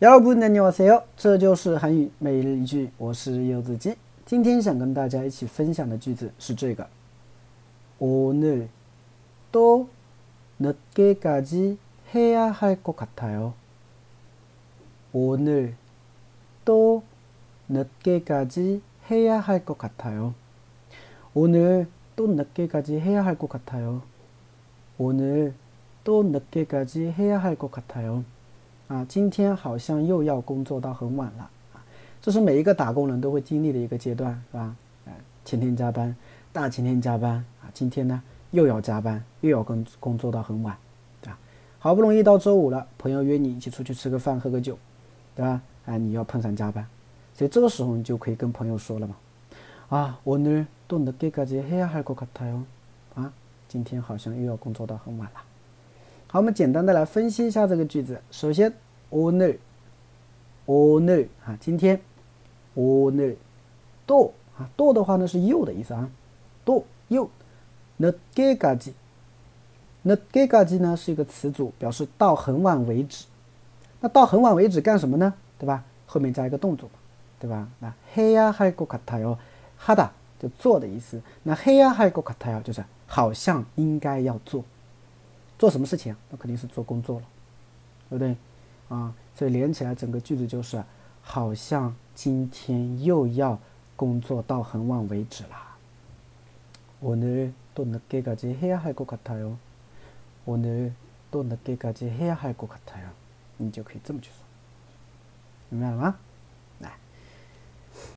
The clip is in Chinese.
여러분안녕하세요，这就是韩语每日一句，我是柚子鸡。今天想跟大家一起分享的句子是这个：오늘또늦게까지해야할 것 같아 요。 오늘또늦게까지해야할 것 같아 요。 오늘또늦게까지해야할 것 같아 요。 오늘또늦게까지해야할 것 같아 요。 啊，今天好像又要工作到很晚了啊！这是每一个打工人都会经历的一个阶段，是吧？哎，前天加班，大前天加班啊，今天呢又要加班，又要工工作到很晚，对吧？好不容易到周五了，朋友约你一起出去吃个饭、喝个酒，对吧？哎，你要碰上加班，所以这个时候你就可以跟朋友说了嘛，啊，오늘또늦게까지해야할것같아 요， 啊，今天好像又要工作到很晚了。 好，我们简单的来分析一下这个句子。首先오늘오늘啊，今天오늘또啊，또的话呢是又的意思啊，또又늦게까지늦게까지呢是一个词组，表示到很晚为止。那到很晚为止干什么呢？对吧？后面加一个动作，对吧？那해야할것같아 요， 하다就做的意思。那해야할것같아요就是好像应该要做。 做什么事情？那肯定是做工作了，对不对？啊，所以连起来整个句子就是，好像今天又要工作到很晚为止啦。오늘또늦게까지해야할것같아 요。 오늘또늦게까지해야할것같아 요。 你就可以这么去说，明白了吗？